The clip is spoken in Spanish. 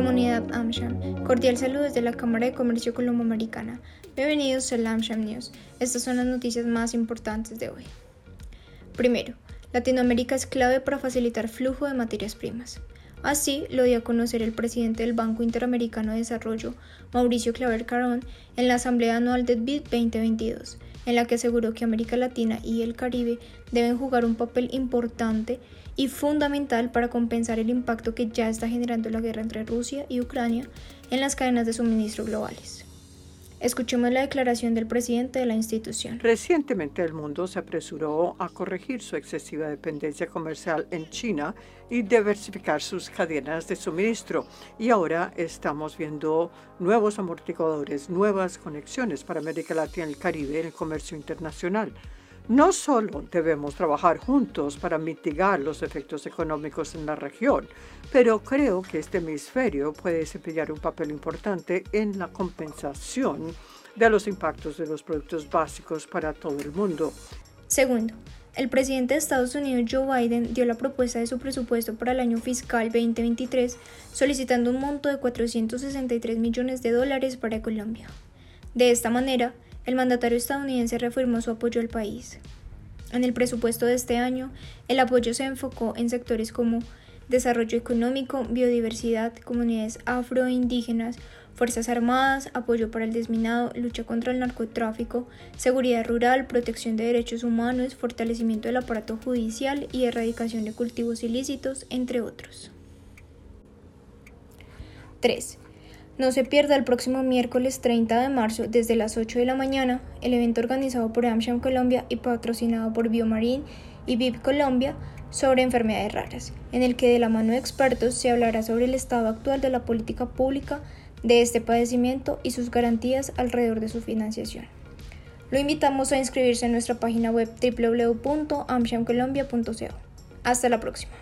Comunidad AmSham, cordial saludo desde la Cámara de Comercio Colombo-Americana. Bienvenidos al AmSham News. Estas son las noticias más importantes de hoy. Primero, Latinoamérica es clave para facilitar flujo de materias primas. Así lo dio a conocer el presidente del Banco Interamericano de Desarrollo, Mauricio Claver Carón, en la Asamblea Anual del BID 2022, en la que aseguró que América Latina y el Caribe deben jugar un papel importante y fundamental para compensar el impacto que ya está generando la guerra entre Rusia y Ucrania en las cadenas de suministro globales. Escuchemos la declaración del presidente de la institución. Recientemente el mundo se apresuró a corregir su excesiva dependencia comercial en China y diversificar sus cadenas de suministro. Y ahora estamos viendo nuevos amortiguadores, nuevas conexiones para América Latina y el Caribe en el comercio internacional. No solo debemos trabajar juntos para mitigar los efectos económicos en la región, pero creo que este hemisferio puede desempeñar un papel importante en la compensación de los impactos de los productos básicos para todo el mundo. Segundo, el presidente de Estados Unidos Joe Biden dio la propuesta de su presupuesto para el año fiscal 2023 solicitando un monto de 463 millones de dólares para Colombia. De esta manera, el mandatario estadounidense reafirmó su apoyo al país. En el presupuesto de este año, el apoyo se enfocó en sectores como desarrollo económico, biodiversidad, comunidades afroindígenas, Fuerzas Armadas, apoyo para el desminado, lucha contra el narcotráfico, seguridad rural, protección de derechos humanos, fortalecimiento del aparato judicial y erradicación de cultivos ilícitos, entre otros. 3. No se pierda el próximo miércoles 30 de marzo desde las 8 de la mañana el evento organizado por AmSham Colombia y patrocinado por Biomarín y VIP Colombia sobre enfermedades raras, en el que de la mano de expertos se hablará sobre el estado actual de la política pública de este padecimiento y sus garantías alrededor de su financiación. Lo invitamos a inscribirse en nuestra página web www.amshamcolombia.co. Hasta la próxima.